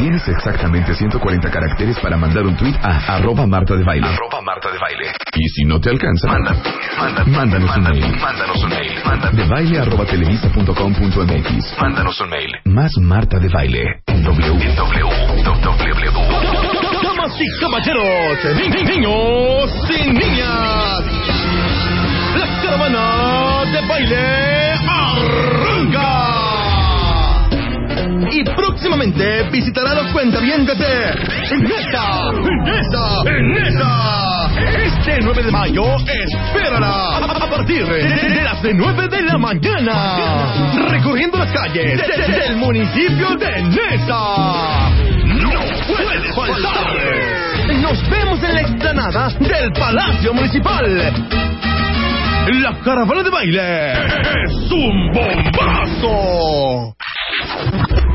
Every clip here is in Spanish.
Tienes exactamente 140 caracteres para mandar un tweet a arroba Marta de Baile. Arroba Marta de Baile. Y si no te alcanza, manda, manda, mándanos un mail. Mándanos un mail. De baile arroba televisa.com.mx. Mándanos un mail. Más Marta de Baile en W. En W. Damas y caballeros, ni- ni- niños y niñas, la caravana de baile arranca. Y próximamente visitará los cuentavientes de Neta, Neta, Neta. Este 9 de mayo espérala a partir de, de las 9 de la mañana, recorriendo las calles de- de- del municipio de Nesa. ¡No puede faltar! Nos vemos en la explanada del Palacio Municipal. La caravana de baile es un bombazo.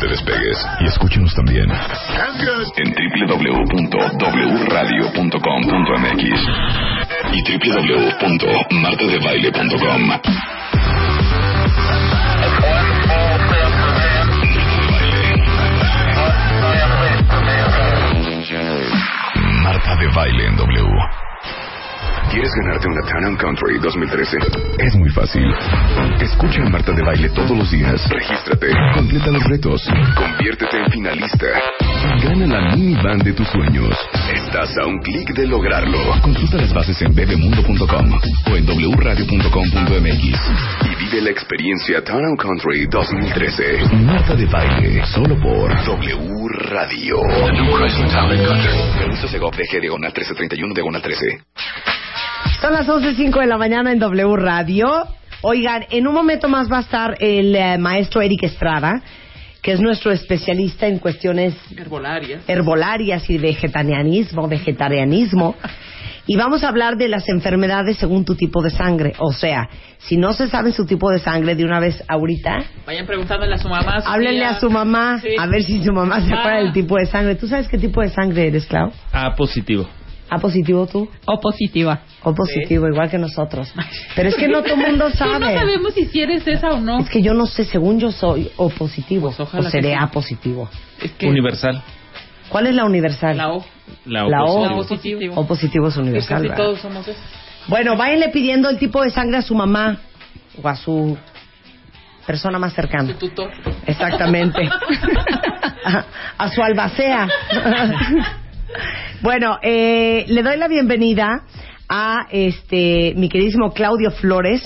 Te despegues y escúchenos también en www.wradio.com.mx y www.martadebaile.com. Marta de Baile en W. ¿Quieres ganarte una Town Country 2013? Es muy fácil. Escucha a Marta de Baile todos los días. Regístrate. Completa los retos. Conviértete en finalista. Gana la minivan de tus sueños. Estás a un clic de lograrlo. Consulta las bases en bebemundo.com o en wradio.com.mx y vive la experiencia Town Country 2013. Marta de Baile, solo por W Radio. The New Chrysler Town Country. Permiso Segov DG diagonal 1331 diagonal 13. Son las 11.05 de la mañana en W Radio. Oigan, en un momento más va a estar el eh, maestro Eric Estrada, que es nuestro especialista en cuestiones Herbolarias. herbolarias y vegetarianismo, vegetarianismo. Y vamos a hablar de las enfermedades según tu tipo de sangre. O sea, si no se sabe su tipo de sangre de una vez ahorita, Vayan preguntándole a su mamá. su háblenle tía. a su mamá Sí. a ver si su mamá se acuerda del tipo de sangre. ¿Tú sabes qué tipo de sangre eres, Clau? A positivo. ¿A positivo tú? O positiva. O positivo, igual que nosotros. Pero es que no todo el mundo Sí, no sabe. sabemos si eres esa o no. Es que yo no sé, según yo soy O positivo Pues ojalá o seré que sí. A positivo. Es que Universal. ¿Cuál es la universal? la O. La, La O. oposición. La positivo. O positivo es Es que universal. casi ¿verdad? todos somos esos. Bueno, váyanle pidiendo el tipo de sangre a su mamá o a su persona más cercana. Su tutor. Exactamente. a, a su albacea. Bueno, eh, le doy la bienvenida a este mi queridísimo Claudio Flores,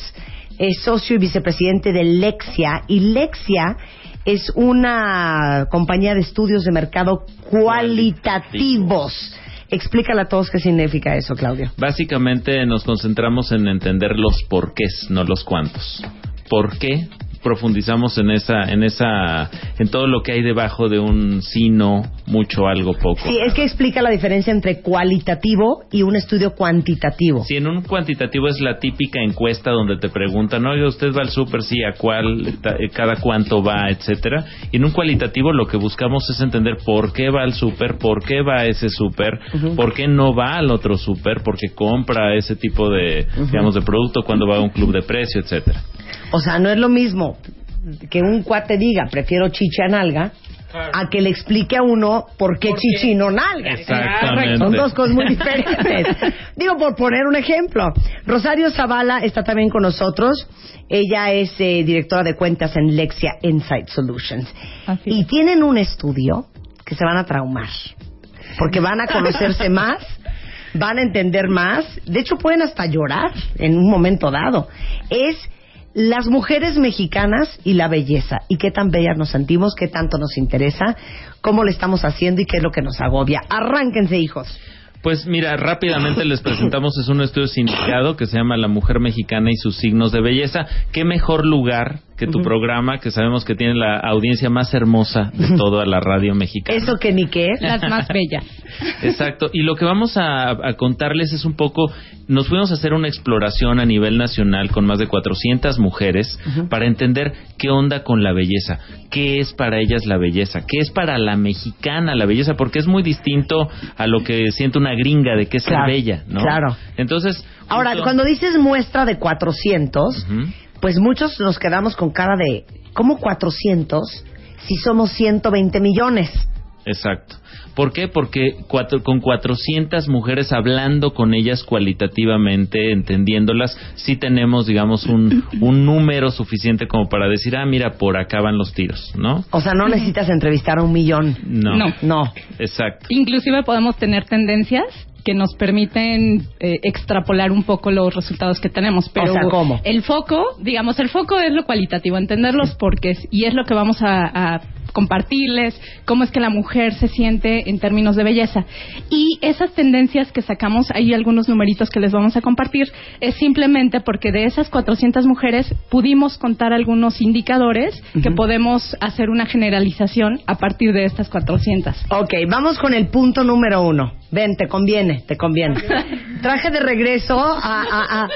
es socio y vicepresidente de Lexia y Lexia es una compañía de estudios de mercado cualitativos. Explícale a todos qué significa eso, Claudio. Básicamente nos concentramos en entender los porqués, no los cuántos. ¿Por qué profundizamos en esa, en esa, en todo lo que hay debajo de un sí, no, mucho, algo, poco? Sí, es que explica la diferencia entre cualitativo y un estudio cuantitativo. Si en un cuantitativo es la típica encuesta donde te preguntan, oye, usted va al súper, sí, a cuál, eh, cada cuánto va, etcétera. Y en un cualitativo lo que buscamos es entender por qué va al súper, por qué va a ese súper, por qué no va al otro súper, porque compra ese tipo de, digamos, de producto cuando va a un club de precio, etcétera. O sea, no es lo mismo que un cuate diga, prefiero chichi a nalga, a que le explique a uno por qué chichi y no nalga. Exactamente. Son dos cosas muy diferentes. Digo, por poner un ejemplo. Rosario Zavala está también con nosotros. Ella es eh, directora de cuentas en Lexia Insight Solutions. Así y es. tienen un estudio que se van a traumar. Porque van a conocerse más, van a entender más. De hecho, pueden hasta llorar en un momento dado. Es las mujeres mexicanas y la belleza. Y qué tan bellas nos sentimos, qué tanto nos interesa, cómo le estamos haciendo y qué es lo que nos agobia. Arránquense, hijos. Pues mira, rápidamente les presentamos, es un estudio sindicado que se llama La Mujer Mexicana y sus signos de belleza. ¿Qué mejor lugar que tu programa, que sabemos que tiene la audiencia más hermosa de toda la radio mexicana? Eso que ni qué. Las más bellas. Exacto. Y lo que vamos a, a contarles es un poco, nos fuimos a hacer una exploración a nivel nacional con más de 400 mujeres para entender qué onda con la belleza, qué es para ellas la belleza, qué es para la mexicana la belleza, porque es muy distinto a lo que siente una gringa de que es ser bella, ¿no? claro. Entonces, Ahora, cuando dices muestra de 400, Ujú. Pues muchos nos quedamos con cara de, ¿cómo 400 si somos 120 millones? Exacto. ¿Por qué? Porque cuatro- con 400 mujeres hablando con ellas cualitativamente, entendiéndolas, sí tenemos, digamos, un, un número suficiente como para decir, ah, mira, por acá van los tiros, ¿no? O sea, no necesitas entrevistar a un millón. No. No. No. Exacto. Inclusive podemos tener tendencias que nos permiten eh, extrapolar un poco los resultados que tenemos. Pero O sea, ¿cómo? el foco, digamos, el foco es lo cualitativo, entender los porqués y es lo que vamos a, a compartirles, cómo es que la mujer se siente en términos de belleza. Y esas tendencias que sacamos, hay algunos numeritos que les vamos a compartir, es simplemente porque de esas 400 mujeres pudimos contar algunos indicadores que podemos hacer una generalización a partir de estas 400. Ok, vamos con el punto número uno. Ven, te conviene, te conviene. Traje de regreso a, a- a-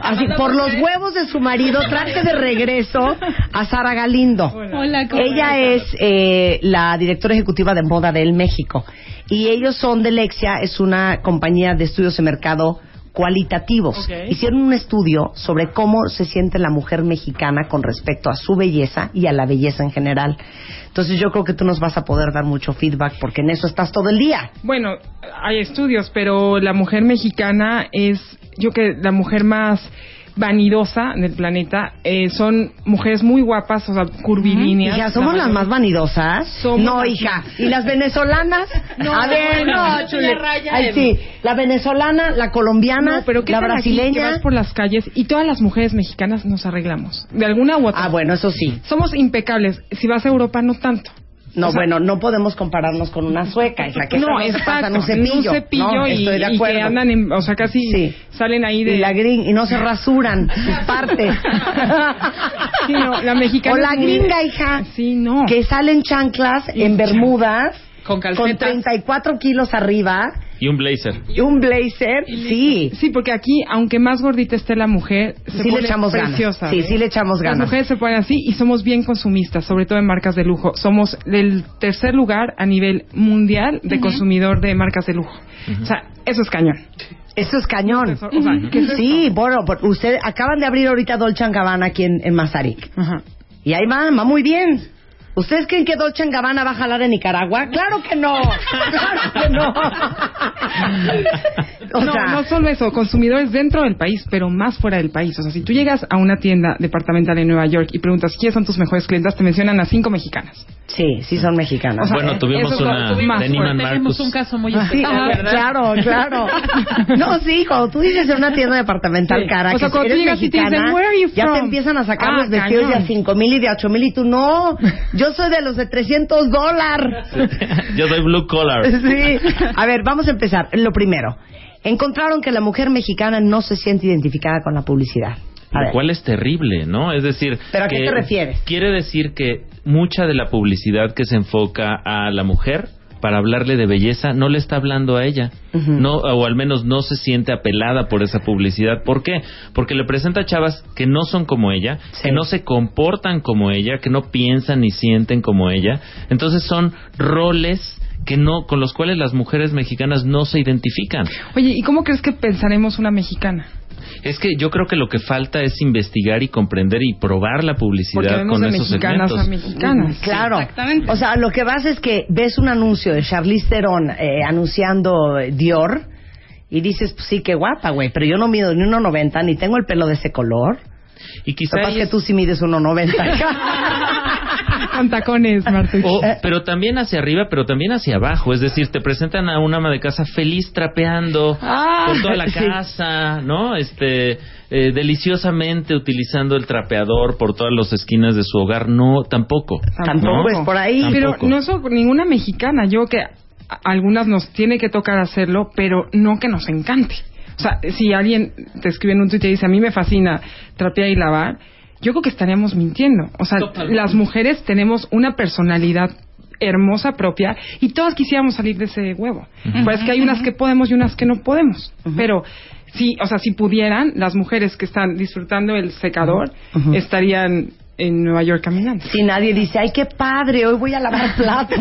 así, por los huevos de su marido, traje de regreso a Sara Galindo. Hola, ¿cómo Ella es eh, la directora ejecutiva de Moda del México. Y ellos son de Lexia, es una compañía de estudios de mercado cualitativos. Hicieron un estudio sobre cómo se siente la mujer mexicana con respecto a su belleza y a la belleza en general. Entonces yo creo que tú nos vas a poder dar mucho feedback porque en eso estás todo el día. Bueno, hay estudios, pero la mujer mexicana es, yo que la mujer más vanidosa del planeta. Eh, son mujeres muy guapas, o sea, curvilíneas. Hija, ¿somos La las más vanidosas? Somos no, hija. ¿Y las venezolanas? No, a ver, no, chule. Ay, sí. La venezolana, la colombiana, No, pero ¿qué la aquí que brasileña. vas por las calles y todas las mujeres mexicanas nos arreglamos? De alguna u otra. Ah, bueno, eso sí. Somos impecables. Si vas a Europa, no tanto. No, O sea, bueno, no podemos compararnos con una sueca, hija, que no, exacto. pasan un cepillo. un cepillo ¿no? y, Estoy de y acuerdo. que andan, en, o sea, casi Sí. salen ahí de... y la gring y no se rasuran sus partes. Sí, no, la mexicana O la es gringa, hija. Sí, no. Que salen chanclas en bermudas Con con calcetas. 34 kilos arriba Y un blazer. y un blazer. Sí. Sí, porque aquí, aunque más gordita esté la mujer, se Sí le pone ganas. preciosa. Sí, ¿eh? sí le echamos Las ganas. mujeres se ponen así y somos bien consumistas, sobre todo en marcas de lujo. Somos el tercer lugar a nivel mundial de consumidor de marcas de lujo. O sea, eso es cañón. Eso es cañón. O. Sí, bueno, por- usted acaban de abrir ahorita Dolce Gabbana aquí en, en Mazarik. Y ahí va, va muy bien. ¿Ustedes creen que Dolce Gabbana va a jalar en Nicaragua? ¡Claro que no! ¡Claro que no! O no, sea, no solo eso, consumidores dentro del país, pero más fuera del país. O sea, si tú llegas a una tienda departamental en Nueva York y preguntas quiénes son tus mejores clientas, te mencionan a cinco mexicanas. sí, sí son mexicanas. O sea, Bueno, tuvimos una tuvimos de Neiman Tenemos Marcus. un caso muy Sí, especial, ¿verdad? claro, claro. No, sí, cuando tú dices en una tienda departamental Sí. cara O sea, que cuando eres tú llegas y te mexicana, dicen, "Where are you ya te from?" empiezan a sacar Ah, los vestidos de a cañón. cinco mil y de a ocho mil y tú no. Yo soy de los de 300 dólares. Yo soy blue collar. Sí. A ver, vamos a empezar. Lo primero, encontraron que la mujer mexicana no se siente identificada con la publicidad. A Lo ver. cual es terrible, ¿no? Es decir, ¿Pero a qué te refieres? Quiere decir que mucha de la publicidad que se enfoca a la mujer para hablarle de belleza no le está hablando a ella. No o al menos no se siente apelada por esa publicidad. ¿Por qué? Porque le presenta chavas que no son como ella, Sí. que no se comportan como ella, que no piensan ni sienten como ella. Entonces son roles que no con los cuales las mujeres mexicanas no se identifican. Oye, ¿y cómo crees que pensaremos una mexicana? Es que yo creo que lo que falta es investigar y comprender y probar la Porque publicidad vemos con de esos mexicanas segmentos. a mexicanas. Claro. Exactamente. O sea, lo que vas es que ves un anuncio de Charlize Theron eh, anunciando Dior y dices, pues sí, qué guapa, güey, pero yo no mido ni 1.90 ni tengo el pelo de ese color. Y quizá Capaz ahí que tú sí mides 1.90. Con tacones, Martuch. O- pero también hacia arriba, pero también hacia abajo. Es decir, te presentan a una ama de casa feliz trapeando Ah, por toda la sí. casa, ¿no? Este, eh, deliciosamente utilizando el trapeador por todas las esquinas de su hogar. No, tampoco. Tampoco es por ahí. Tampoco. Pero no soy ninguna mexicana. Yo que a algunas nos tiene que tocar hacerlo, pero no que nos encante. O sea, si alguien te escribe en un Twitter y dice, a mí me fascina trapear y lavar, yo creo que estaríamos mintiendo. O sea, Totalmente. las mujeres tenemos una personalidad hermosa propia y todas quisiéramos salir de ese huevo. Pues es que hay unas que podemos y unas que no podemos. Pero sí, o sea, si pudieran, las mujeres que están disfrutando el secador estarían en Nueva York caminando. Si nadie dice, ay, qué padre, hoy voy a lavar platos.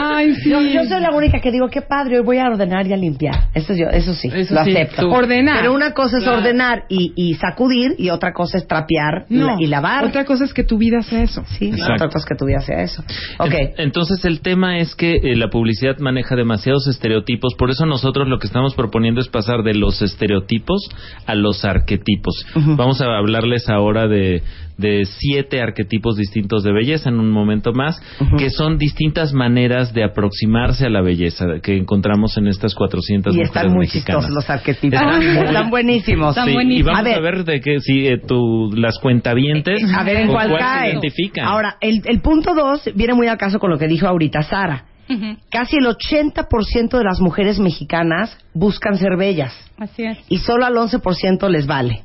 Ay, sí. yo, yo soy la única que digo, qué padre, hoy voy a ordenar y a limpiar. Eso, yo, eso sí, Eso lo sí, acepto. tú. Ordenar. Pero una cosa es Claro. ordenar y, y sacudir y otra cosa es trapear y No. la- y lavar. Otra cosa es que tu vida sea eso. Sí, Exacto. otra cosa es que tu vida sea eso. Ok. En- Entonces el tema es que eh, la publicidad maneja demasiados estereotipos, por eso nosotros lo que estamos proponiendo es pasar de los estereotipos a los arquetipos. Vamos a hablarles ahora de, de siete arquetipos distintos de belleza en un momento más, que son distintas maneras de aproximarse a la belleza que encontramos en estas 400 Y mujeres están muy mexicanas. chistosos los arquetipos. Están Están buenísimos. Están Sí, y buenísimos. vamos A a ver. ver, de qué si eh, tu, las cuentavientes A ver en cuál se cae. identifican. Ahora, el, el punto dos viene muy al caso con lo que dijo ahorita Sara. Casi el 80% de las mujeres mexicanas buscan ser bellas Así es. y solo al 11% les vale.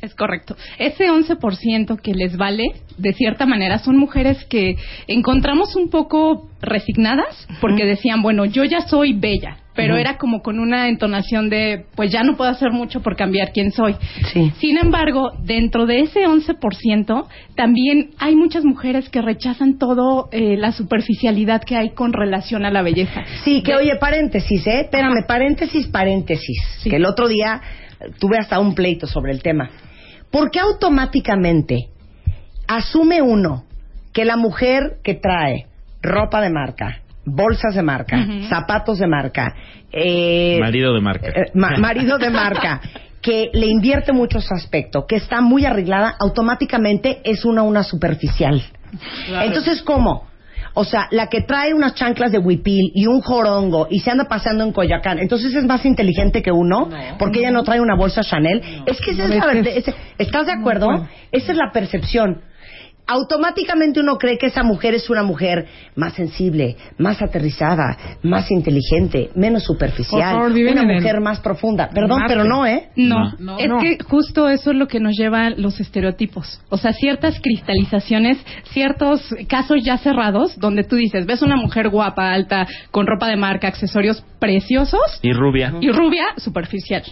Es correcto. Ese 11% que les vale, de cierta manera, son mujeres que encontramos un poco resignadas porque decían, bueno, yo ya soy bella, pero era como con una entonación de, pues ya no puedo hacer mucho por cambiar quién soy. Sí. Sin embargo, dentro de ese 11%, también hay muchas mujeres que rechazan todo eh, la superficialidad que hay con relación a la belleza. Sí, que oye, paréntesis, ¿eh? Espérame, paréntesis, paréntesis. Sí. Que el otro día tuve hasta un pleito sobre el tema. ¿Por qué automáticamente asume uno que la mujer que trae ropa de marca, bolsas de marca, zapatos de marca, eh, Marido de marca. eh, ma- marido de marca, que le invierte mucho su aspecto, que está muy arreglada, automáticamente es una una superficial. Claro. Entonces, ¿cómo? O sea, la que trae unas chanclas de huipil y un jorongo y se anda paseando en Coyacán, entonces es más inteligente que uno, No. porque ella no trae una bolsa Chanel. Es que esa es la verdad. ¿Estás de acuerdo? Esa es la percepción. Automáticamente uno cree que esa mujer es una mujer más sensible, más aterrizada, más inteligente, menos superficial, favor, una el- mujer más profunda. Perdón, Marte. pero no, ¿eh? No, No. es No. que justo eso es lo que nos lleva a los estereotipos. O sea, ciertas cristalizaciones, ciertos casos ya cerrados, donde tú dices, ves una mujer guapa, alta, con ropa de marca, accesorios preciosos, Y rubia. y rubia, superficial.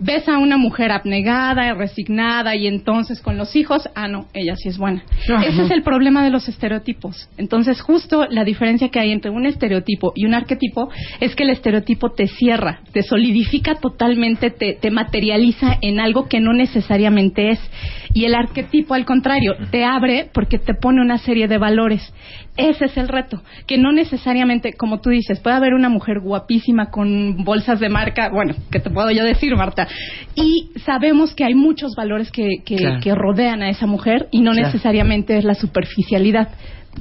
Ves a una mujer abnegada, resignada, y entonces con los hijos, ah, no, ella sí es buena. Ese es el problema de los estereotipos. Entonces, justo la diferencia que hay entre un estereotipo y un arquetipo es que el estereotipo te cierra, te solidifica totalmente, te, te materializa en algo que no necesariamente es. Y el arquetipo, al contrario, te abre porque te pone una serie de valores. Ese es el reto, que no necesariamente, como tú dices, puede haber una mujer guapísima con bolsas de marca, bueno, ¿qué te puedo yo decir, Marta? Y sabemos que hay muchos valores que, que, Claro. que rodean a esa mujer y no Claro. necesariamente es la superficialidad.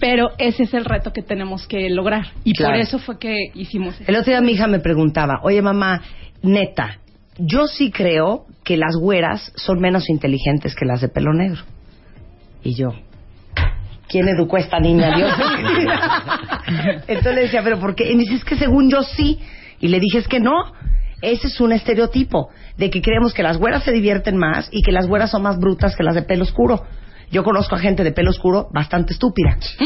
Pero ese es el reto que tenemos que lograr. Y Claro. por eso fue que hicimos El otro día mi hija me preguntaba, oye mamá, neta, yo sí creo que las güeras son menos inteligentes que las de pelo negro. Y yo, ¿quién educó a esta niña? Dios. Entonces le decía, pero ¿por qué? Y me dice, es que según yo sí. Y le dije, es que no. Ese es un estereotipo de que creemos que las güeras se divierten más y que las güeras son más brutas que las de pelo oscuro. Yo conozco a gente de pelo oscuro bastante estúpida Sí.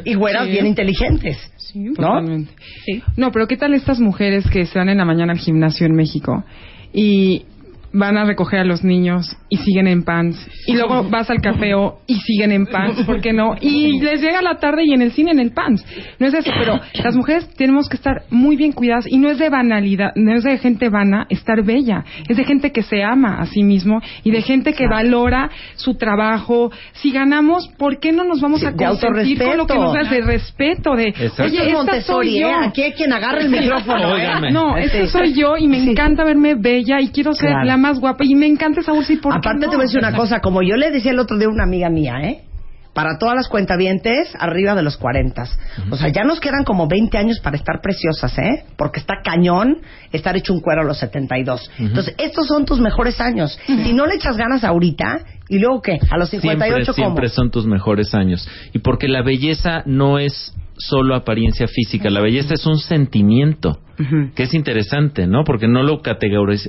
y güeras Sí. bien inteligentes. Sí, ¿No? totalmente. Sí. No, pero ¿qué tal estas mujeres que se van en la mañana al gimnasio en México y van a recoger a los niños y siguen en pants y luego vas al cafeo y siguen en pants, ¿por qué no? Y les llega la tarde y en el cine en el pants. No es eso, pero las mujeres tenemos que estar muy bien cuidadas y no es de banalidad, no es de gente vana estar bella, es de gente que se ama a sí mismo y de gente que valora su trabajo. Si ganamos, ¿por qué no nos vamos a de consentir con lo que nos da de respeto de, Exacto. oye, esta Montessori, soy yo. ¿eh? Aquí hay quien agarra el micrófono. ¿eh? No, esta soy yo y me Sí. encanta verme bella y quiero ser Claro. la más guapa y me encanta esa bolsa y por qué Aparte no? te voy a decir una cosa, como yo le decía el otro día a una amiga mía, ¿eh? Para todas las cuentavientes, arriba de los 40. O sea, ya nos quedan como 20 años para estar preciosas, ¿eh? Porque está cañón estar hecho un cuero a los 72. Entonces, estos son tus mejores años. Si no le echas ganas ahorita, ¿y luego qué? A los 58, siempre, ¿cómo? siempre son tus mejores años. Y porque la belleza no es solo apariencia física, la belleza es un sentimiento. Que es interesante, ¿no? Porque no lo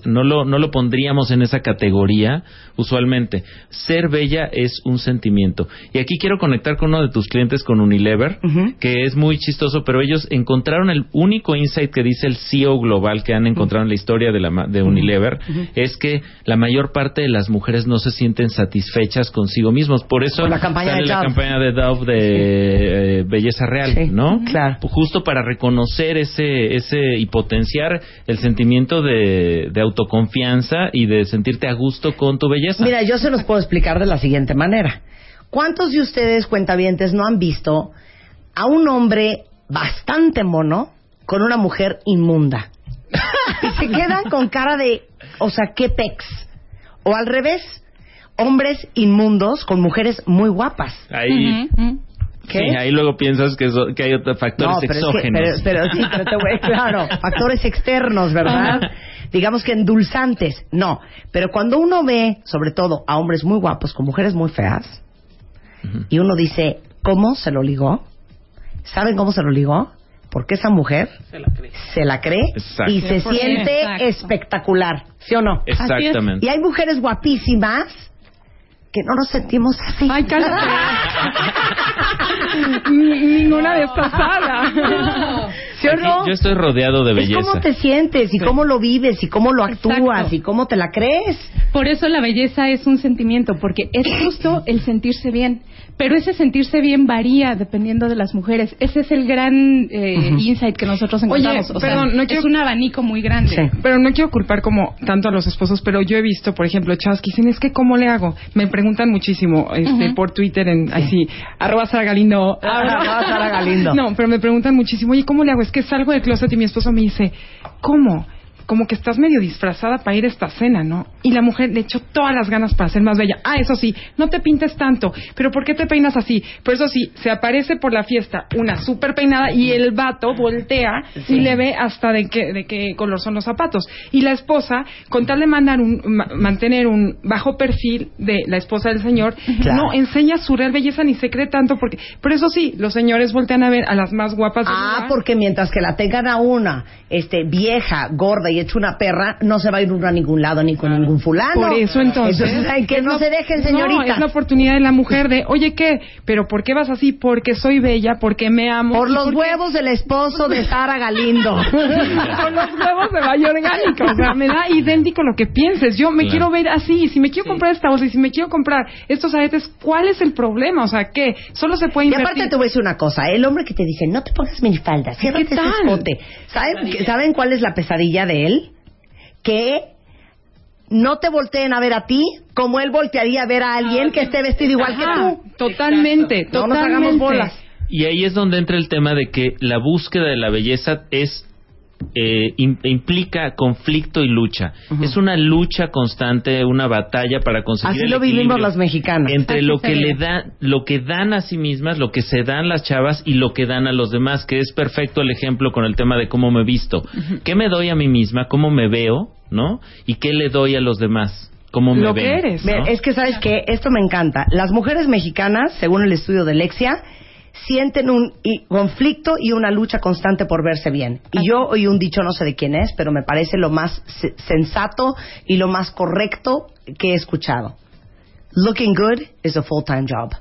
no lo no lo pondríamos en esa categoría usualmente. Ser bella es un sentimiento. Y aquí quiero conectar con uno de tus clientes con Unilever, que es muy chistoso, pero ellos encontraron el único insight que dice el CEO global que han encontrado en la historia de la de Unilever es que la mayor parte de las mujeres no se sienten satisfechas consigo mismos. Por eso la campaña sale de la Dove. campaña de Dove de eh, belleza real, Sí, ¿no? claro. justo para reconocer ese, ese y potenciar el sentimiento de, de autoconfianza y de sentirte a gusto con tu belleza. Mira, yo se los puedo explicar de la siguiente manera. ¿Cuántos de ustedes, cuentavientes, no han visto a un hombre bastante mono con una mujer inmunda? Y se quedan con cara de, o sea, qué pex. O al revés, hombres inmundos con mujeres muy guapas. ahí, sí, ahí luego piensas que, hay otros factores pero, es que- exógenos. pero, pero sí, pero te voy, claro, factores externos, ¿verdad? Digamos que endulzantes, no. Pero cuando uno ve, sobre todo, a hombres muy guapos con mujeres muy feas, y uno dice, ¿cómo se lo ligó? ¿Saben cómo se lo ligó? Porque esa mujer Se la cree. se la cree Exacto. y se 100%. siente Exacto. espectacular, ¿sí o no? Exactamente. Y hay mujeres guapísimas que no nos sentimos así. Ay, cállate. Ni- Ninguna de estas sala. ¿Sí o no? Yo estoy rodeado de Es belleza. cómo te sientes y cómo lo vives y cómo lo actúas Exacto. y cómo te la crees. Por eso la belleza es un sentimiento, porque es justo el sentirse bien. Pero ese sentirse bien varía dependiendo de las mujeres. Ese es el gran eh, insight que nosotros Oye, encontramos. o sea, perdón, no es quiero- un abanico muy grande. Sí. Pero no quiero culpar como tanto a los esposos, pero yo he visto, por ejemplo, chavas que dicen, es que ¿cómo le hago? Me preguntan muchísimo este, Ujú. por Twitter, en así, arroba Sara Galindo. Arroba Sara Galindo. No, pero me preguntan muchísimo, oye, ¿cómo le hago? Que salgo del closet y mi esposo me dice, ¿cómo? Como que estás medio disfrazada para ir a esta cena, ¿no? Y la mujer le echó todas las ganas para ser más bella. Ah, eso sí, no te pintes tanto. Pero ¿por qué te peinas así? Pero eso sí, se aparece por la fiesta una súper peinada y el vato voltea y le ve hasta de qué, de qué color son los zapatos. Y la esposa, con tal de mandar un, ma- mantener un bajo perfil de la esposa del señor, Claro. no enseña su real belleza ni se cree tanto porque... Pero eso sí, los señores voltean a ver a las más guapas del Ah, lugar. porque mientras que la tengan a una este, vieja, gorda y hecha una perra, no se va a ir uno a ningún lado ni con ningún fulano. Por eso entonces. ay, que es no la- se dejen, No, señorita. es la oportunidad de la mujer de, oye, ¿qué? ¿Pero por qué vas así? Porque soy bella, porque me amo. Por y los porque- huevos del esposo de Sara Galindo. Con los huevos de Valle Orgánico. O sea, me da idéntico lo que pienses. Yo me Claro. quiero ver así. Y si me quiero comprar esta bolsa y si me quiero comprar estos aretes, ¿cuál es el problema? O sea, ¿qué? Solo se puede Y invertir. aparte te voy a decir una cosa, el hombre que te dice, no te pongas minifalda, ¿Qué ese tal? escote. ¿Saben, ¿Saben cuál es la pesadilla de él? Que no te volteen a ver a ti como él voltearía a ver a alguien que esté vestido igual que tú. Totalmente, No nos totalmente. hagamos bolas. Y ahí es donde entra el tema de que la búsqueda de la belleza es eh, im- implica conflicto y lucha. Es una lucha constante, una batalla para conseguir Así el lo vivimos equilibrio las mexicanas. entre Así lo que le da, lo que dan a sí mismas, lo que se dan las chavas y lo que dan a los demás, que es perfecto el ejemplo con el tema de cómo me visto. ¿Qué me doy a mí misma? ¿Cómo me veo? ¿No? ¿Y qué le doy a los demás? ¿Cómo me Lo ven? que eres. Es que sabes que esto me encanta. Las mujeres mexicanas, según el estudio de Lexia, sienten un y- conflicto y una lucha constante por verse bien. Y yo oí un dicho, no sé de quién es, pero me parece lo más se- sensato y lo más correcto que he escuchado. Looking good is a full-time job.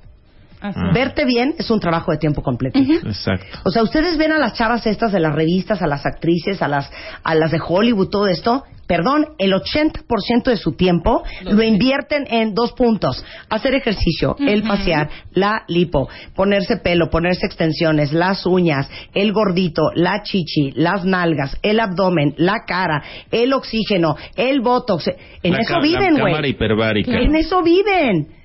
Así. Ah. Verte bien es un trabajo de tiempo completo. Exacto. O sea, ustedes ven a las chavas estas de las revistas, a las actrices, a las, a las de Hollywood, todo esto. Perdón, el 80% de su tiempo lo invierten en dos puntos. Hacer ejercicio, el pasear, la lipo, ponerse pelo, ponerse extensiones, las uñas, el gordito, la chichi, las nalgas, el abdomen, la cara, el oxígeno, el botox. En La eso viven, güey. En eso viven.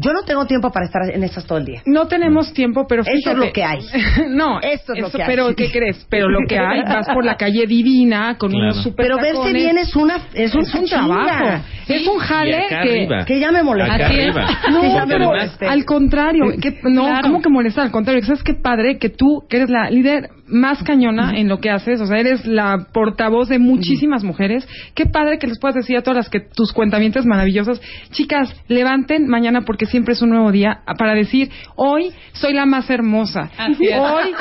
Yo no tengo tiempo para estar en estas todo el día. No tenemos tiempo, pero Esto es fíjate. lo que hay. no, Esto es lo que hay. Pero, ¿qué crees? Pero lo que hay, vas por la calle divina con Claro. unos super Pero verse tacones. bien es una es, es un trabajo. Es un jale que... arriba. que ya me molesta. Acá Así es. arriba. No, pero al contrario, que, no, Claro. ¿cómo que molestar? Al contrario, ¿sabes qué padre? Que tú, que eres la líder más cañona en lo que haces, o sea, eres la portavoz de muchísimas mujeres, qué padre que les puedas decir a todas las que tus cuentamientos maravillosas, chicas, levanten mañana porque siempre es un nuevo día para decir, hoy soy la más hermosa. Así es. Hoy,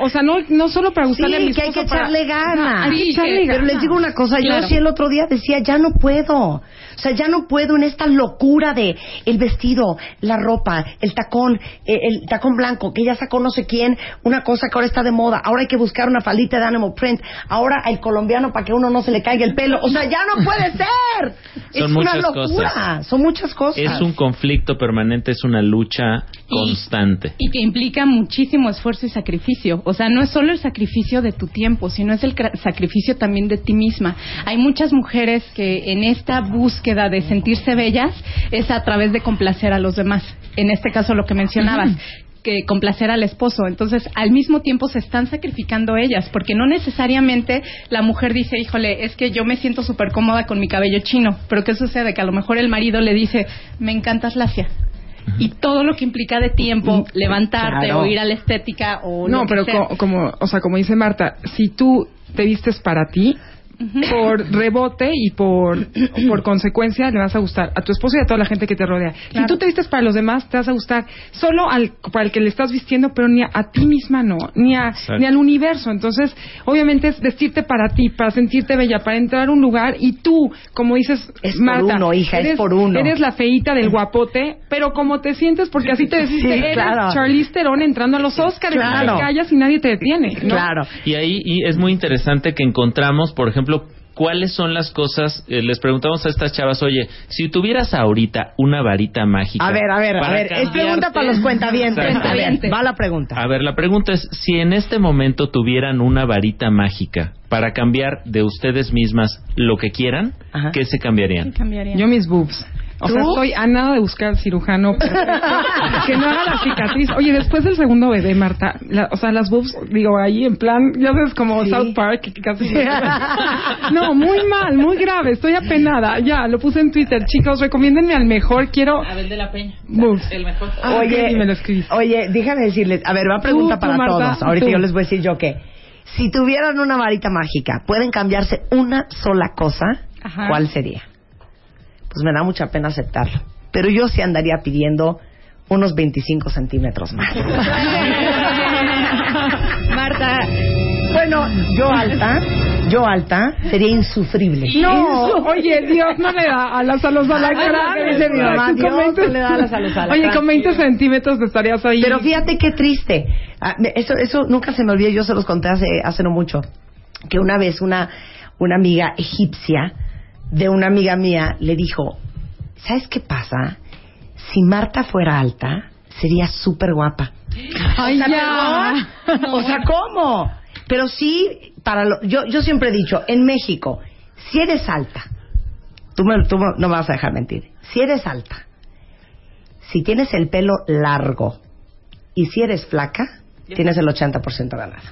o sea, no, no solo para gustarle a mi Sí, que hay que para- echarle ganas. No, hay que Sí, echarle que- ganas. Pero les digo una cosa, yo sí el otro día decía, ya no puedo. O sea, ya no puedo en esta locura de el vestido, la ropa, el tacón, eh, el tacón blanco, que ya sacó no sé quién, una cosa que ahora está de moda. Ahora hay que buscar una faldita de animal print. Ahora el colombiano para que uno no se le caiga el pelo. O sea, ya no puede ser. Son es una locura. cosas. Son muchas cosas. Es un conflicto permanente, es una lucha Y- constante. Y que implica muchísimo esfuerzo y sacrificio. O sea, no es solo el sacrificio de tu tiempo, sino es el cra- sacrificio también de ti misma. Hay muchas mujeres que en esta búsqueda de sentirse bellas es a través de complacer a los demás. En este caso, lo que mencionabas. que complacer al esposo. Entonces, al mismo tiempo se están sacrificando ellas, porque no necesariamente la mujer dice, híjole, es que yo me siento súper cómoda con mi cabello chino. Pero ¿qué sucede? Que a lo mejor el marido le dice, me encantas lacia y todo lo que implica de tiempo, levantarte Claro. o ir a la estética o No, lo que pero sea. co- como, o sea, como dice Marta, si tú te vistes para ti, por rebote y por, por consecuencia le vas a gustar a tu esposo y a toda la gente que te rodea. Si tú te vistes para los demás, te vas a gustar solo al, para el que le estás vistiendo, pero ni a, a ti misma no, ni, a, Exacto. ni al universo. Entonces, obviamente es vestirte para ti, para sentirte bella, para entrar a un lugar y tú, como dices, Es por Marta, uno, hija, es eres, por uno. Eres la feita del guapote, pero como te sientes, porque así te deciste, Sí, eres claro. Charlize Theron entrando a los Oscars, Claro. te callas y nadie te detiene. ¿no? Claro. Y ahí y es muy interesante que encontramos, por ejemplo, cuáles son las cosas. eh, les preguntamos a estas chavas, oye, si tuvieras ahorita una varita mágica. A ver, a ver, a ver. Es pregunta para los cuentavientes. Exacto. A ver, va la pregunta. A ver, la pregunta es, si en este momento tuvieran una varita mágica para cambiar de ustedes mismas lo que quieran, Ajá. ¿qué se cambiarían? Cambiaría. Yo mis boobs. O sea, ¿Tú? estoy a nada de buscar al cirujano que no haga la cicatriz. Oye, después del segundo bebé, Marta, la- o sea, las boobs, digo, ahí en plan, ya sabes, como Sí. South Park, casi... no, muy mal, muy grave, estoy apenada. Ya, lo puse en Twitter. Chicos, recomiéndenme al mejor, quiero Abel de la Peña. boobs. El mejor. Ah, Oye, me lo oye, déjame decirles, a ver, va a pregunta Tú, tú, para Marta, todos. Ahorita tú. yo les voy a decir yo que si tuvieran una varita mágica, pueden cambiarse una sola cosa, Ajá. ¿cuál sería? Pues me da mucha pena aceptarlo. Pero yo sí andaría pidiendo unos 25 centímetros más. Marta, bueno, yo alta, yo alta, sería insufrible. No, oye, Dios no le da alas a los alacranes. dice mi mamá, Dios 20 no le da alas a los Oye, alacranes. con 20 centímetros estarías ahí. Pero fíjate qué triste. Ah, Eso, eso nunca se me olvidó, yo se los conté hace, hace no mucho. Que una vez una, una amiga egipcia de una amiga mía le dijo, ¿sabes qué pasa? Si Marta fuera alta, sería súper guapa. Ay, o sea, ya. perdón. O sea, ¿cómo? Pero sí, para lo- yo, yo siempre he dicho, en México, si eres alta, tú, me- tú no me vas a dejar mentir, si eres alta, si tienes el pelo largo y si eres flaca, tienes el 80% ganado.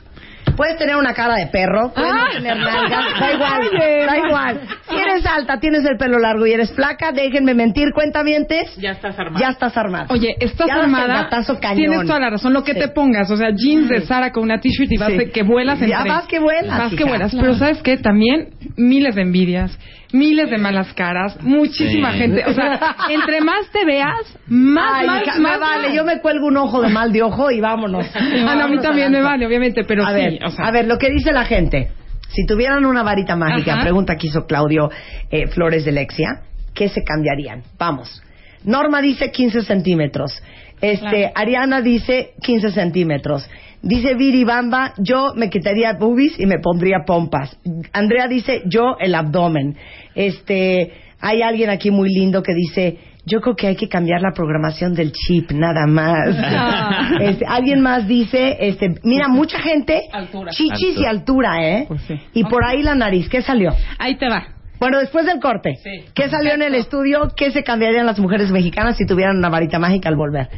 Puedes tener una cara de perro, puedes no Ah. tener nalgas, da igual, da igual. Si eres alta, tienes el pelo largo y eres flaca, déjenme mentir, cuentavientes, Ya estás armado. ya estás armada. Oye, estás Ya das el armada. cañón. Tienes toda la razón. Lo que Sí. te pongas, o sea, jeans de Sara con una t-shirt y vas Sí. de que vuelas en Ya vas que vuelas, Vas que vuelas. Pero ¿sabes qué? También miles de envidias, miles de malas caras, muchísima Sí. gente. O sea, entre más te veas, más, Ay, más, me vale, yo me cuelgo un ojo de mal de ojo y vámonos. Ah, no, a mí también me vale, obviamente, pero a sí. ver, o sea, a ver, lo que dice la gente. Si tuvieran una varita mágica, Ajá. pregunta que hizo Claudio eh, Flores de Lexia, ¿qué se cambiarían? Vamos. Norma dice 15 centímetros. Este, Ariana dice 15 centímetros. Dice Viri Bamba, yo me quitaría boobies y me pondría pompas. Andrea dice, yo el abdomen. Este, hay alguien aquí muy lindo que dice, yo creo que hay que cambiar la programación del chip, nada más. Ah. Este, alguien más dice, este, mira, mucha gente, Altura. chichis Altura. y altura, ¿eh? Pues sí. Y por ahí la nariz, ¿qué salió? ahí te va. Bueno, después del corte, Sí. ¿qué salió en el estudio? ¿Qué se cambiarían las mujeres mexicanas si tuvieran una varita mágica al volver?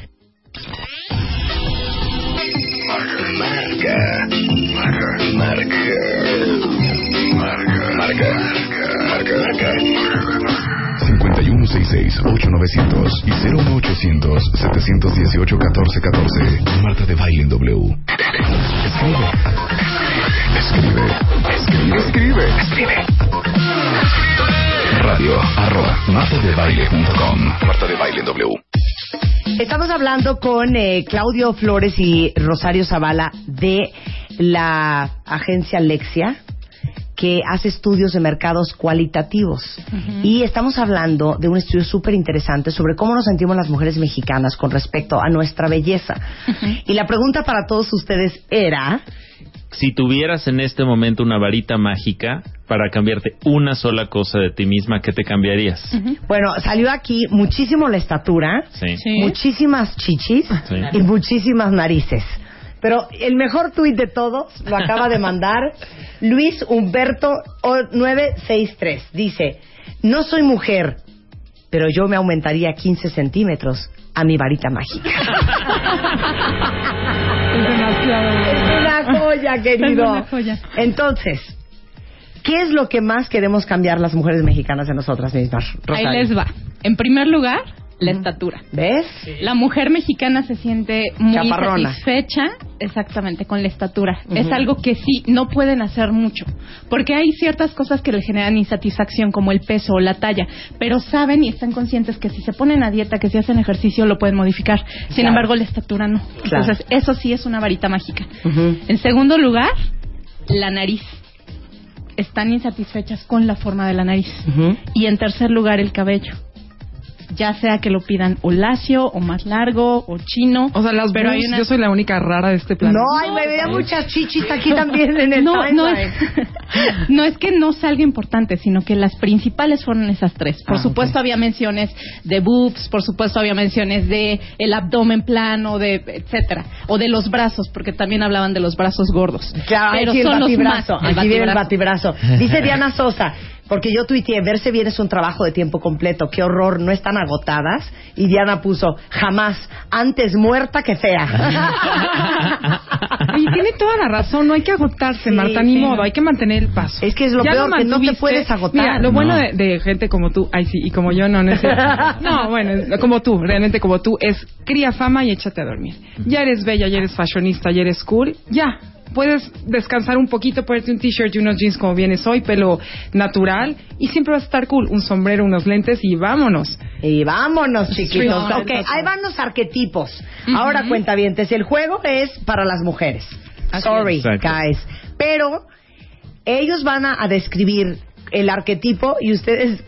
Marca. Marca. Marca. Marca. Marca. Marca. Marca. 5166-8900 y 01800-718-1414. Marta de Baile en W. Escribe. Escribe. Escribe. Escribe. Escribe. Radio arroba martadebaile.com. Marta de Baile W. Estamos hablando con eh, Claudio Flores y Rosario Zavala de la agencia Lexia, que hace estudios de mercados cualitativos. Y estamos hablando de un estudio súper interesante sobre cómo nos sentimos las mujeres mexicanas con respecto a nuestra belleza. Y la pregunta para todos ustedes era... Si tuvieras en este momento una varita mágica para cambiarte una sola cosa de ti misma, ¿qué te cambiarías? Bueno, salió aquí muchísimo la estatura, Sí. Sí. muchísimas chichis Sí. y muchísimas narices. Pero el mejor tuit de todos lo acaba de mandar Luis Humberto O- 963. Dice, no soy mujer, pero yo me aumentaría 15 centímetros a mi varita mágica. Es demasiado. es una joya, querido. Una joya. Entonces, ¿qué es lo que más queremos cambiar las mujeres mexicanas de nosotras mismas? Ahí Rosario? les va. En primer lugar, la estatura. ¿Ves? La mujer mexicana se siente muy Chaparrona. satisfecha exactamente con la estatura. Es algo que sí, no pueden hacer mucho. Porque hay ciertas cosas que le generan insatisfacción, como el peso o la talla. Pero saben y están conscientes que si se ponen a dieta, que si hacen ejercicio, lo pueden modificar. Sin Claro. embargo, la estatura no. Claro. Entonces, eso sí es una varita mágica. En segundo lugar, la nariz. Están insatisfechas con la forma de la nariz. Y en tercer lugar, el cabello. Ya sea que lo pidan o lacio, o más largo, o chino. O sea, las pero hay boobs, una- yo soy la única rara de este plan. No, ay, me veía muchas chichis aquí también en el no, no es, no es que no salga importante, sino que las principales fueron esas tres. Por Ah, supuesto había menciones de boobs, por supuesto había menciones de el abdomen plano, de etcétera, o de los brazos, porque también hablaban de los brazos gordos. Claro, pero aquí el son los batibrazo. más. Aquí viene el batibrazo. Dice Diana Sosa, porque yo tuiteé, verse bien es un trabajo de tiempo completo. Qué horror, no están agotadas. Y Diana puso, jamás, antes muerta que fea. Oye, tiene toda la razón, no hay que agotarse, Sí, Marta, ni sí. modo, hay que mantener el paso. Es que es lo Ya peor, que no te puedes agotar. Mira, lo bueno No. de, de gente como tú, ay sí, y como yo, no, no es cierto. No, bueno, como tú, realmente como tú, es cría fama y échate a dormir. Ya eres bella, ya eres fashionista, ya eres cool, ya. Puedes descansar un poquito, ponerte un t-shirt y unos jeans como vienes hoy, pelo natural, y siempre vas a estar cool. Un sombrero, unos lentes y vámonos. Y vámonos, chiquitos. Ok, ahí van los arquetipos. Ahora, cuentavientes, el juego es para las mujeres. Sorry, Exacto. guys. Pero ellos van a, a describir el arquetipo y ustedes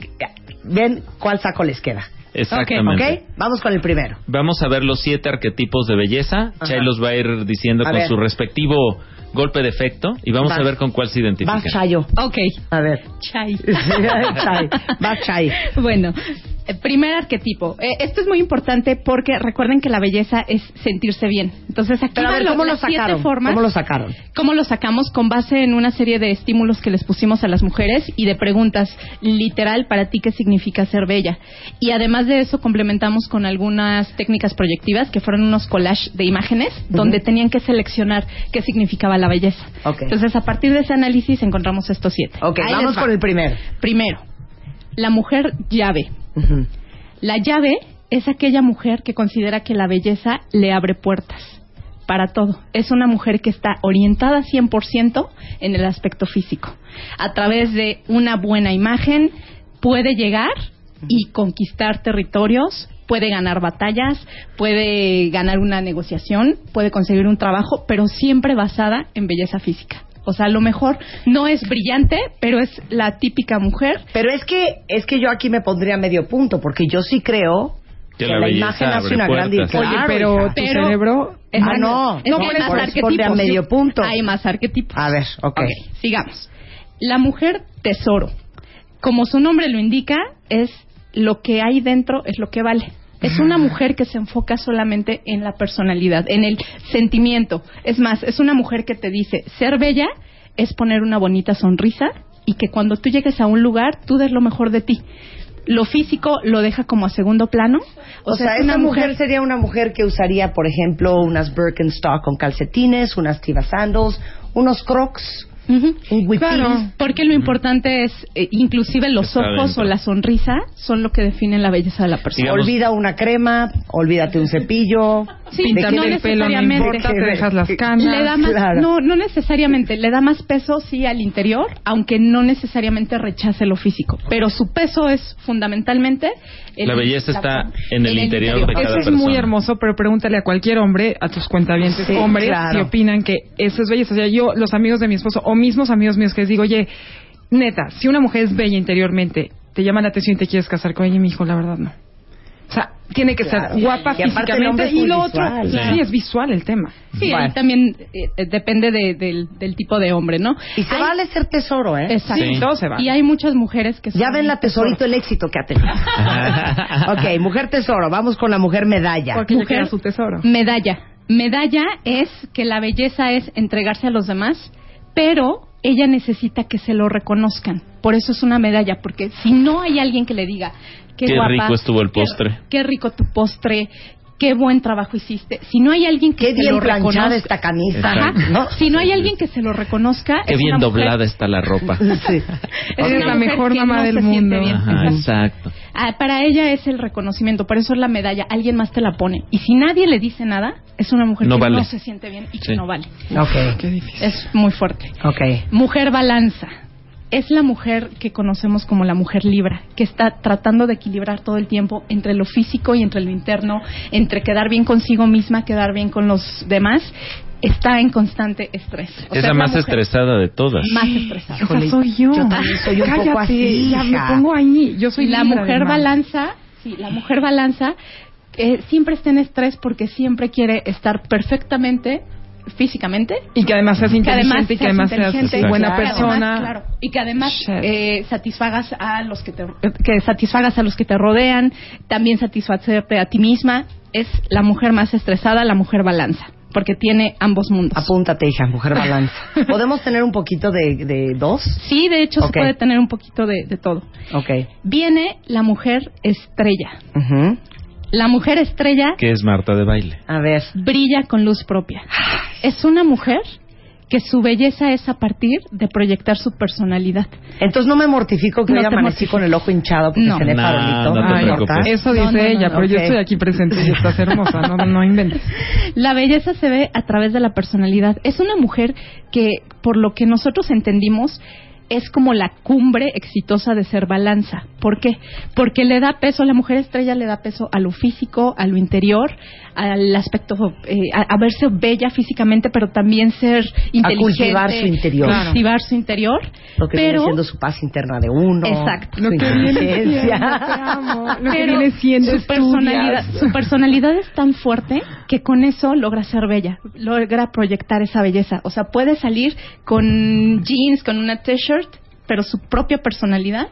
ven cuál saco les queda. Exactamente. ¿Ok? Vamos con el primero. Vamos a ver los siete arquetipos de belleza. Ajá. Chay los va a ir diciendo A con ver. su respectivo golpe de efecto y vamos Vas. a ver con cuál se identifica. Vas, Chayo. Ok. A ver. Chay. Vas, Chay. Bueno, eh, primer arquetipo. Eh, esto es muy importante porque recuerden que la belleza es sentirse bien. Entonces aquí Pero a van ver, lo- ¿cómo lo siete sacaron? formas. ¿Cómo lo sacaron? ¿Cómo lo sacamos? Con base en una serie de estímulos que les pusimos a las mujeres y de preguntas literal para ti qué significa ser bella. Y además de eso complementamos con algunas técnicas proyectivas que fueron unos collages de imágenes donde tenían que seleccionar qué significaba la belleza. Ok. Entonces a partir de ese análisis encontramos estos siete. Ok, Ahí vamos les va. con el primero. Primero, la mujer llave. La llave es aquella mujer que considera que la belleza le abre puertas para todo. Es una mujer que está orientada 100% en el aspecto físico. A través de una buena imagen puede llegar y conquistar territorios, puede ganar batallas, puede ganar una negociación, puede conseguir un trabajo, pero siempre basada en belleza física. O sea, a lo mejor no es brillante, pero es la típica mujer Pero es que, es que yo aquí me pondría medio punto, porque yo sí creo Que que, la imagen hace una gran diferencia. Oye, pero tu pero- cerebro... Ah, no. Es No, que hay por más arquetipos. a medio punto. Hay más arquetipos. A ver, ok. Ok, sigamos. La mujer tesoro. Como su nombre lo indica, es lo que hay dentro, es lo que vale. Es una mujer que se enfoca solamente en la personalidad, en el sentimiento. Es más, es una mujer que te dice, ser bella es poner una bonita sonrisa y que cuando tú llegues a un lugar, tú des lo mejor de ti. Lo físico lo deja como a segundo plano. O, sea, es esa mujer, sería una mujer que usaría, por ejemplo, unas Birkenstock con calcetines, unas Tiva Sandals, unos Crocs, Un huipil. Claro, porque lo importante es, eh, inclusive los Está ojos dentro. o la sonrisa son lo que definen la belleza de la persona. Digamos- Olvida una crema, olvídate un cepillo. Sí, ¿De Pintarte no el pelo no necesariamente. importa, te dejas las canas. Le da más, Claro. no, no necesariamente, le da más peso sí al interior, aunque no necesariamente rechace lo físico, pero su peso es fundamentalmente el- La belleza está en el interior de cada Eso es persona. muy hermoso, pero pregúntale a cualquier hombre, a tus cuentavientes Sí, hombres, claro. si opinan que eso es belleza. O sea, yo, los amigos de mi esposo, o mismos amigos míos que les digo, oye, neta, si una mujer es bella interiormente, te llama la atención y te quieres casar con ella, mi hijo, la verdad no. O sea, tiene que Claro. ser guapa Y físicamente y lo otro, visual. sí, es visual el tema. Sí, ahí también eh, eh, depende de- del, del tipo de hombre, ¿no? Y se Hay- vale ser tesoro, ¿eh? Exacto. Sí. Todo se va. Y hay muchas mujeres que son Ya ven la tesorito el éxito que ha tenido. ok, mujer tesoro, vamos con la mujer medalla. Porque Mujer- su tesoro. Medalla. Medalla es que la belleza es entregarse a los demás, pero ella necesita que se lo reconozcan. Por eso es una medalla, porque si no hay alguien que le diga qué, Qué guapa, rico estuvo el qué- postre". qué, rico tu postre, qué buen trabajo hiciste. Si no hay alguien que Qué se bien lo reconozca, esta camisa, Ajá. ¿no? Si no hay alguien que se lo reconozca, Qué es bien una mujer- doblada está la ropa. Sí. es la mujer mejor que mamá no del mundo. Ajá, Exacto. Ah, para ella es el reconocimiento, por eso es la medalla. Alguien más te la pone. Y si nadie le dice nada, es una mujer No que vale. no se siente bien y que Sí. no vale. Ok, Qué difícil. Es muy fuerte. ok. Mujer balanza. Es la mujer que conocemos como la mujer libra, que está tratando de equilibrar todo el tiempo entre lo físico y entre lo interno, entre quedar bien consigo misma, quedar bien con los demás. Está en constante estrés. O Es sea, la más mujer estresada de todas. Más estresada. Híjole, Esa soy yo. yo también soy un Cállate, poco así, Ya me pongo ahí. Yo soy la mujer balanza, sí, la mujer balanza eh, siempre está en estrés porque siempre quiere estar perfectamente físicamente Y que además seas que además inteligente y que además seas buena que además, persona. claro, y que además eh, satisfagas a los que te que satisfagas a los que te rodean, también satisfacerte a ti misma, es la mujer más estresada, la mujer balanza, porque tiene ambos mundos. Apúntate, hija, mujer balanza. ¿Podemos tener un poquito de, de dos? Sí, de hecho Ok. se puede tener un poquito de, de todo. Ok. Viene la mujer estrella. Ujú. La mujer estrella Que es Marta de baile. A ver. brilla con luz propia. Es una mujer que su belleza es a partir de proyectar su personalidad. Entonces no me mortifico que No hoy amanecí con el ojo hinchado porque No. cené No, farolito. no Ay, preocupes. Eso dice No, no, no, ella, pero yo ok. estoy aquí presente y estás hermosa. No, no inventes. La belleza se ve a través de la personalidad. Es una mujer que, por lo que nosotros entendimos, es como la cumbre exitosa de ser balanza. ¿Por qué? Porque le da peso, la mujer estrella le da peso a lo físico, a lo interior, al aspecto, eh, a, a verse bella físicamente, pero también ser inteligente. cultivar su interior. Claro. Cultivar su interior. Lo que viene pero, siendo su paz interna de uno. Exacto. Lo su que viene siendo, inteligencia. te amo. Lo que viene siendo su estudias. personalidad, su personalidad es tan fuerte que con eso logra ser bella, logra proyectar esa belleza. O sea, puede salir con jeans, con una t-shirt, pero su propia personalidad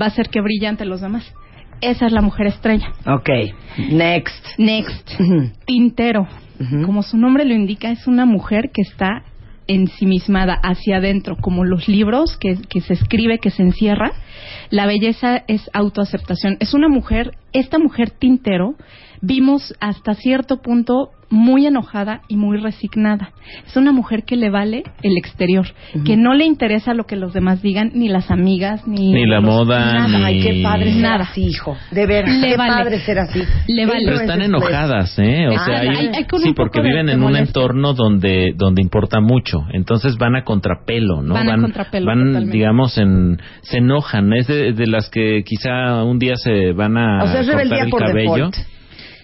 va a hacer que brille ante los demás. Esa es la mujer estrella. Ok. Next. Next, tintero. Como su nombre lo indica, es una mujer que está ensimismada hacia adentro, como los libros que, que se escribe, que se encierra. La belleza es autoaceptación. Es una mujer, esta mujer tintero, vimos hasta cierto punto muy enojada y muy resignada. Es una mujer que le vale el exterior, que no le interesa lo que los demás digan, ni las amigas, ni, Ni la los- moda, nada. ni- Ay, qué padre Nada. así, hijo. De veras, Le qué vale. padre ser así. Le vale. Pero están Influencers, enojadas, ¿eh? O Ah, sea, hay- hay- sí, porque viven en un entorno donde donde importa mucho. Entonces van a contrapelo, ¿no? Van a contrapelo, van, totalmente. digamos, en se enojan. Es de, de las que quizá un día se van a O sea, es cortar rebeldía el por cabello. default.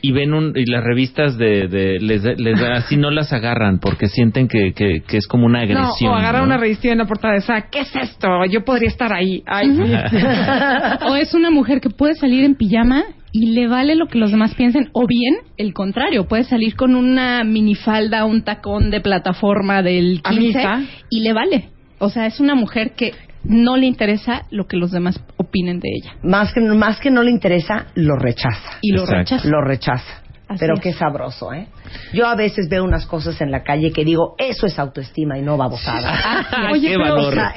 Y ven un, y las revistas de, de les, les da- así no las agarran porque sienten que, que, que es como una No, agresión. o agarrar ¿no? una revista y en la portada de esa, ¿qué es esto? Yo podría estar ahí. Ay, sí. o es una mujer que puede salir en pijama y le vale lo que los demás piensen, o bien el contrario, puede salir con una minifalda, un tacón de plataforma del 15 Amisa. y le vale. O sea, es una mujer que no le interesa lo que los demás opinen de ella Más que, más que no le interesa, lo rechaza. y lo Exacto. rechaza. Lo rechaza. Así Pero es. qué sabroso, ¿eh? Yo a veces veo unas cosas en la calle que digo, eso es autoestima y no babosada. Es. Oye, Qué pero- valor. O sea,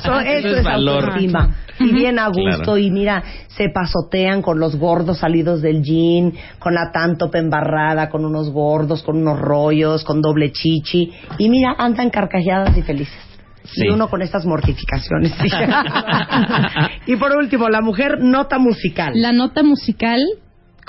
son- Eso eso es es, valor. autoestima. Y bien a gusto, Claro. y mira, se pasotean con los gordos salidos del jean, con la tantope embarrada, con unos gordos, con unos rollos, con doble chichi. Y mira, andan carcajeadas y felices. Sí. Y uno con estas mortificaciones. y por último, la mujer nota musical. La nota musical,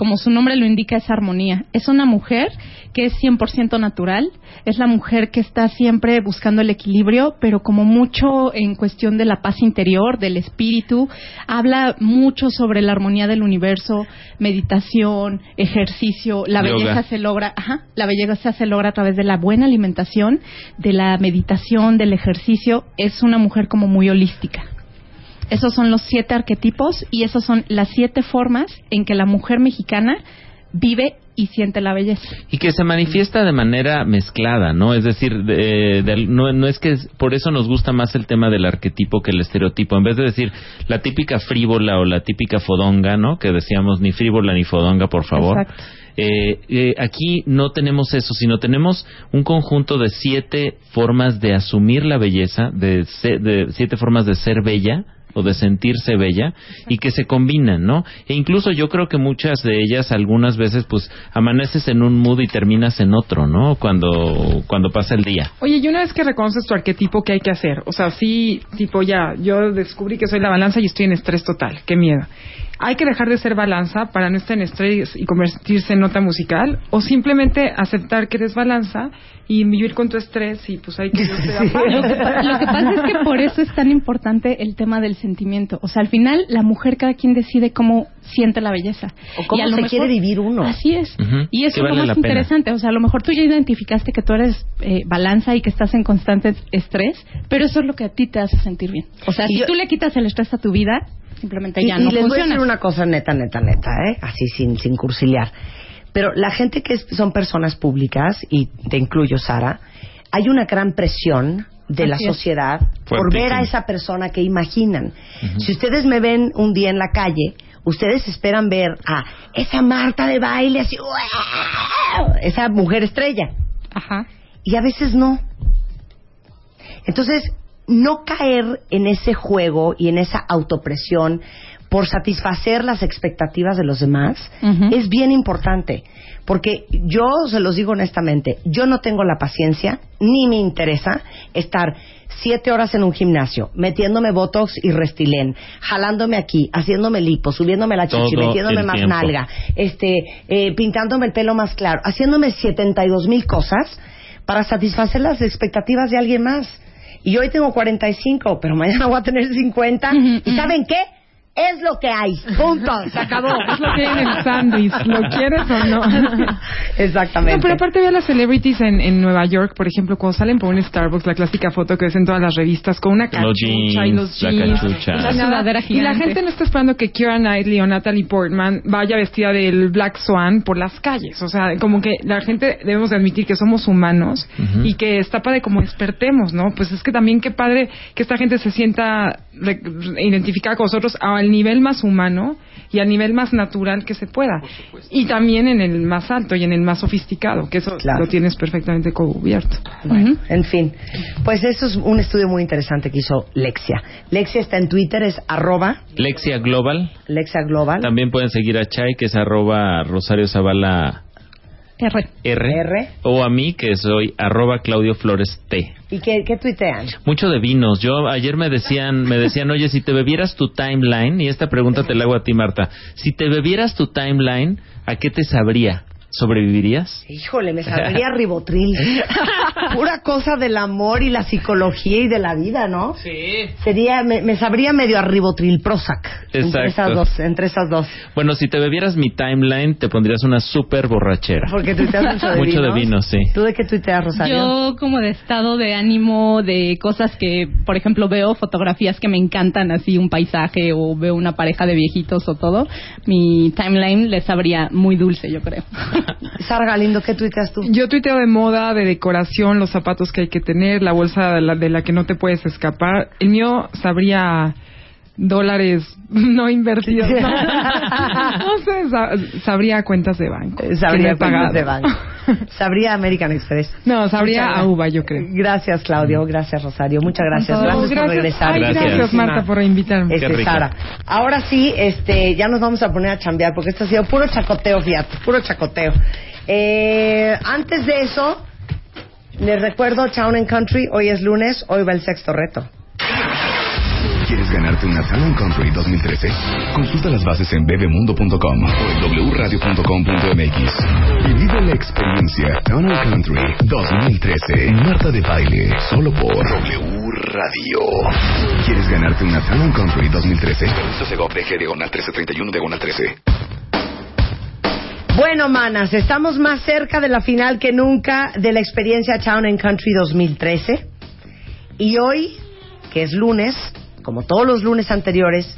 como su nombre lo indica, es armonía. Es una mujer que es 100% natural, es la mujer que está siempre buscando el equilibrio, pero como mucho en cuestión de la paz interior, del espíritu, habla mucho sobre la armonía del universo, meditación, ejercicio, la Yoga. belleza se logra, ajá, la belleza se logra a través de la buena alimentación, de la meditación, del ejercicio, es una mujer como muy holística. Esos son los siete arquetipos y esas son las siete formas en que la mujer mexicana vive y siente la belleza. Y que se manifiesta de manera mezclada, ¿no? Es decir, de- de- no, no es que es- por eso nos gusta más el tema del arquetipo que el estereotipo. En vez de decir la típica frívola o la típica fodonga, ¿no? Que decíamos ni frívola ni fodonga, por favor. Exacto. Eh, eh, aquí no tenemos eso, sino tenemos un conjunto de siete formas de asumir la belleza, de, se- de siete formas de ser bella o de sentirse bella y que se combinan, ¿no? E incluso yo creo que muchas de ellas algunas veces pues amaneces en un mood y terminas en otro, ¿no? Cuando cuando pasa el día. Oye, y una vez que reconoces tu arquetipo, ¿qué hay que hacer? O sea, sí, tipo, ya, yo descubrí que soy la balanza y estoy en estrés total. Qué miedo. ¿Hay que dejar de ser balanza para no estar en estrés y convertirse en nota musical? ¿O simplemente aceptar que eres balanza y vivir con tu estrés y pues hay que... Paz? Lo que, lo que pasa es que por eso es tan importante el tema del sentimiento. O sea, al final la mujer cada quien decide cómo siente la belleza. O cómo Y a lo se quiere vivir uno. Así es. Y eso es vale lo más pena. interesante. O sea, a lo mejor tú ya identificaste que tú eres eh, balanza y que estás en constante estrés, pero eso es lo que a ti te hace sentir bien. O sea, Y si yo- tú le quitas el estrés a tu vida, simplemente Y, ya y no les voy a decir una cosa neta, neta, neta, ¿eh? Así sin, sin cursilear. Pero la gente que es- son personas públicas, y te incluyo, Sara, hay una gran presión de la Así sociedad por ver a esa persona que imaginan. Si ustedes me ven un día en la calle, ustedes esperan ver a esa Marta de baile así, ¡guau! esa mujer estrella. Ajá. Y a veces no. Entonces, no caer en ese juego y en esa autopresión por satisfacer las expectativas de los demás es bien importante. Porque yo se los digo honestamente, yo no tengo la paciencia ni me interesa estar siete horas en un gimnasio, metiéndome botox y restilén, jalándome aquí, haciéndome lipo, subiéndome la chichi, Todo metiéndome más tiempo. nalga, este, eh, pintándome el pelo más claro, haciéndome 72 mil cosas para satisfacer las expectativas de alguien más. Y hoy tengo 45, pero mañana voy a tener 50. Ujú, ¿Y ujú. saben qué? Es lo que hay. Punto. Se acabó. Es lo que hay en el sándwich. ¿Lo quieres o no? Exactamente. No, pero aparte ve a las celebrities en, en Nueva York, por ejemplo, cuando salen por un Starbucks, la clásica foto que ves en todas las revistas con una cachucha Los jeans, y los la jeans. sea, Una sudadera y la gigante. gente no está esperando que Keira Knightley o Natalie Portman vaya vestida del Black Swan por las calles. O sea, como que la gente debemos de admitir que somos humanos Ujú. y que está padre como despertemos, ¿no? Pues es que también qué padre que esta gente se sienta re- identificada con nosotros al nivel más humano y al nivel más natural que se pueda. Y también en el más alto y en el más sofisticado, que eso Claro. lo tienes perfectamente cubierto. Bueno, en fin. Pues eso es un estudio muy interesante que hizo Lexia. Lexia está en Twitter, es arroba Lexia Global. Lexia Global. También pueden seguir a Chai, que es arroba Rosario Zavala R. R. R. O a mí, que soy arroba Claudio Flores T. ¿Y qué, qué tuitean? Mucho de vinos. Yo ayer me decían, me decían, oye, si te bebieras tu timeline, y esta pregunta te la hago a ti, Marta, si te bebieras tu timeline, ¿a qué te sabría? ¿Sobrevivirías? Híjole, me sabría ribotril. Pura cosa del amor y la psicología y de la vida, ¿no? Sí. Sería, me, me sabría medio a ribotril Prozac. Entre Exacto. esas dos, entre esas dos. Bueno, si te bebieras mi timeline, te pondrías una súper borrachera. Porque tuiteas mucho de Mucho de vinos. vino, sí. ¿Tú de qué tuiteas, Rosario? Yo como de estado de ánimo, de cosas que, por ejemplo, veo fotografías que me encantan, así un paisaje o veo una pareja de viejitos o todo, mi timeline les sabría muy dulce, yo creo. Sara Galindo, ¿qué tuiteas tú? Yo tuiteo de moda, de decoración, los zapatos que hay que tener, la bolsa de la, de la que no te puedes escapar. El mío sabría dólares no invertidos. No, No sé, sa- sabría cuentas de banco. que Sabría cuentas de banco. Sabría American Express. No, sabría uva, yo creo. Gracias, Claudio. Gracias, Rosario. Muchas gracias. Todo. Gracias, por regresar. Ay, gracias, Gracias. Marta, por invitarme. Este. Sara. Ahora sí, este, ya nos vamos a poner a chambear porque esto ha sido puro chacoteo, fíjate, puro chacoteo. Eh, antes de eso, les recuerdo Town and Country, hoy es lunes, hoy va el sexto reto. ¿Quieres ganarte una Town Country 2013? Consulta las bases en bebemundo.com o en wradio.com.mx vive la experiencia Town Country 2013. Marta de Baile, solo por W Radio. ¿Quieres ganarte una Town Country 2013? Permiso Segov DG diagonal 1331 diagonal 13. Bueno, manas, estamos más cerca de la final que nunca de la experiencia Town and Country 2013. Y hoy, que es lunes, como todos los lunes anteriores,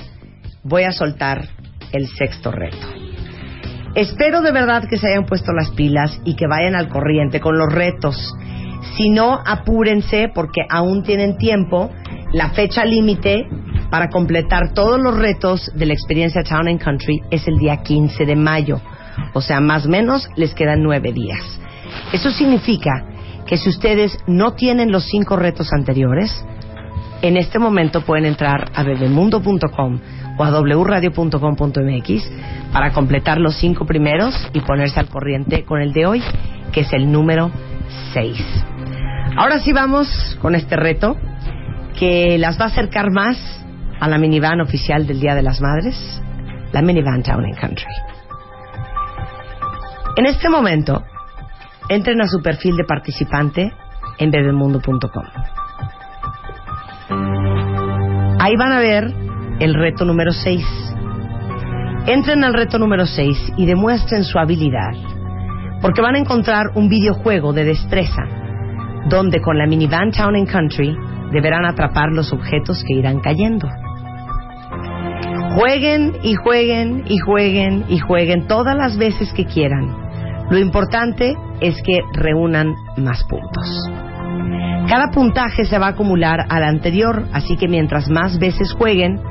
voy a soltar el sexto reto. Espero de verdad que se hayan puesto las pilas y que vayan al corriente con los retos. Si no, apúrense porque aún tienen tiempo. La fecha límite para completar todos los retos de la experiencia Town and Country es el día 15 de mayo. O sea, más o menos les quedan nueve días. Eso significa que si ustedes no tienen los cinco retos anteriores, en este momento pueden entrar a bebemundo.com o a wradio.com.mx para completar los cinco primeros y ponerse al corriente con el de hoy, que es el número 6. Ahora sí vamos con este reto que las va a acercar más a la minivan oficial del Día de las Madres, la minivan Town and Country. En este momento, entren a su perfil de participante en bebemundo.com. Ahí van a ver el reto número 6. Entren al reto número 6 y demuestren su habilidad, porque van a encontrar un videojuego de destreza, donde con la minivan Town and Country deberán atrapar los objetos que irán cayendo. Jueguen y jueguen y jueguen y jueguen todas las veces que quieran. Lo importante es que reúnan más puntos. Cada puntaje se va a acumular al anterior, así que mientras más veces jueguen,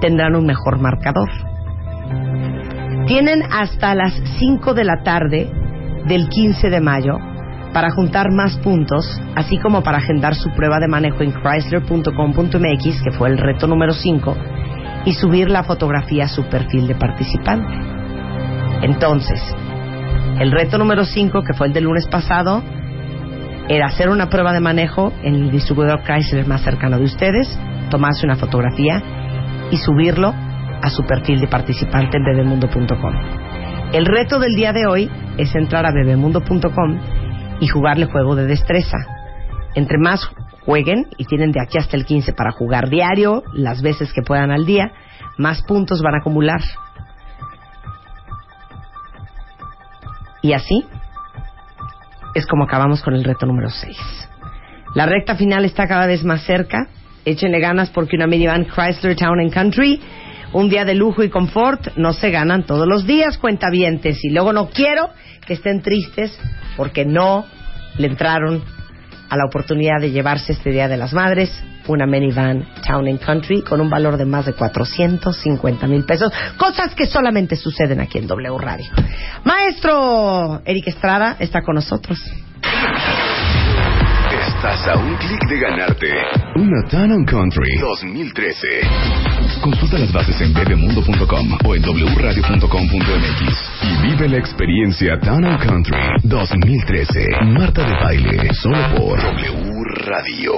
tendrán un mejor marcador. Tienen hasta las 5 de la tarde del 15 de mayo para juntar más puntos, así como para agendar su prueba de manejo en chrysler.com.mx, que fue el reto número 5, y subir la fotografía a su perfil de participante. Entonces, el reto número 5, que fue el del lunes pasado, era hacer una prueba de manejo en el distribuidor Chrysler más cercano de ustedes, tomarse una fotografía y subirlo a su perfil de participante en bebemundo.com. El reto del día de hoy es entrar a bebemundo.com y jugarle juego de destreza. Entre más jueguen, y tienen de aquí hasta el 15 para jugar diario, las veces que puedan al día, más puntos van a acumular. Y así es como acabamos con el reto número 6. La recta final está cada vez más cerca. Échenle ganas porque una minivan Chrysler Town and Country, un día de lujo y confort, no se ganan todos los días, cuentavientes. Y luego no quiero que estén tristes porque no le entraron a la oportunidad de llevarse este Día de las Madres una minivan Town and Country con un valor de más de 450 mil pesos, cosas que solamente suceden aquí en W Radio. Maestro Eric Estrada está con nosotros. Estás a un clic de ganarte una Town Country 2013. Consulta las bases en bebemundo.com o en wradio.com.mx y vive la experiencia Town Country 2013. Marta de Baile, solo por W Radio.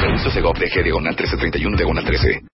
Permiso Segov DG diagonal 1331 diagonal 13.